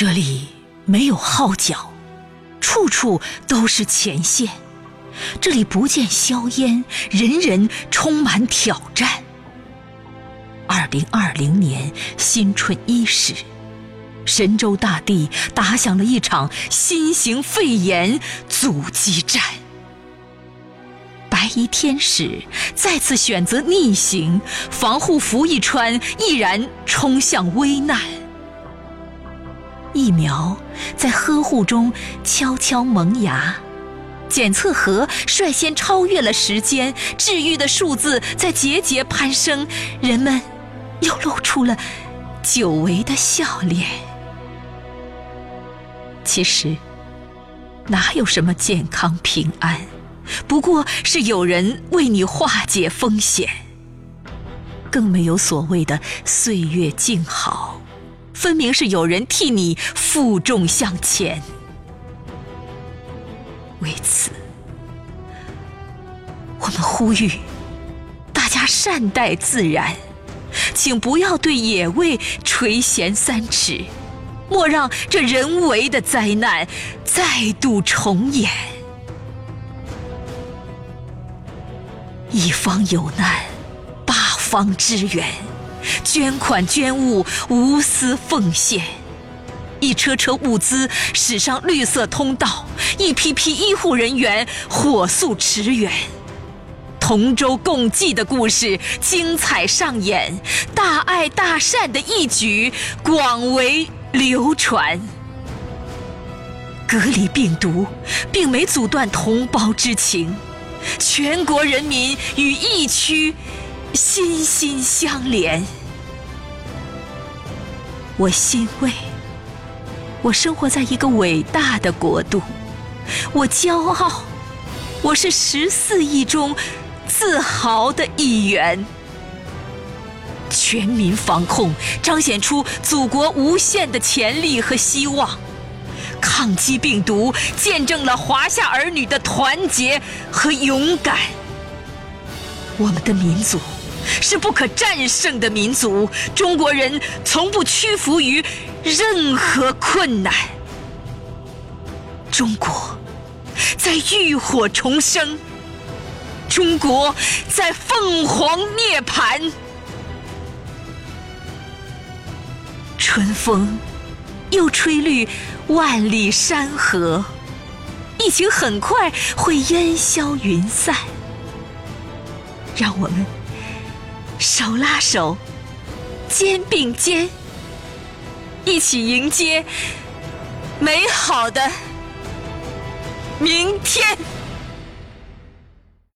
这里没有号角，处处都是前线。这里不见硝烟，人人充满挑战。二零二零年新春伊始，神州大地打响了一场新型肺炎阻击战。白衣天使再次选择逆行，防护服一穿，毅然冲向危难。疫苗在呵护中悄悄萌芽，检测盒率先超越了时间，治愈的数字在节节攀升，人们又露出了久违的笑脸。其实，哪有什么健康平安？不过是有人为你化解风险，更没有所谓的岁月静好，分明是有人替你负重向前。为此，我们呼吁大家善待自然，请不要对野味垂涎三尺，莫让这人为的灾难再度重演。一方有难，八方支援，捐款捐物无私奉献，一车车物资驶上绿色通道，一批批医护人员火速驰援，同舟共济的故事精彩上演，大爱大善的义举广为流传。隔离病毒，并没阻断同胞之情。全国人民与疫区心心相连，我欣慰，我生活在一个伟大的国度，我骄傲，我是十四亿中自豪的一员。全民防控彰显出祖国无限的潜力和希望。抗击病毒，见证了华夏儿女的团结和勇敢。我们的民族是不可战胜的民族，中国人从不屈服于任何困难。中国在浴火重生，中国在凤凰涅槃。春风。又吹绿万里山河，疫情很快会烟消云散。让我们手拉手，肩并肩，一起迎接美好的明天。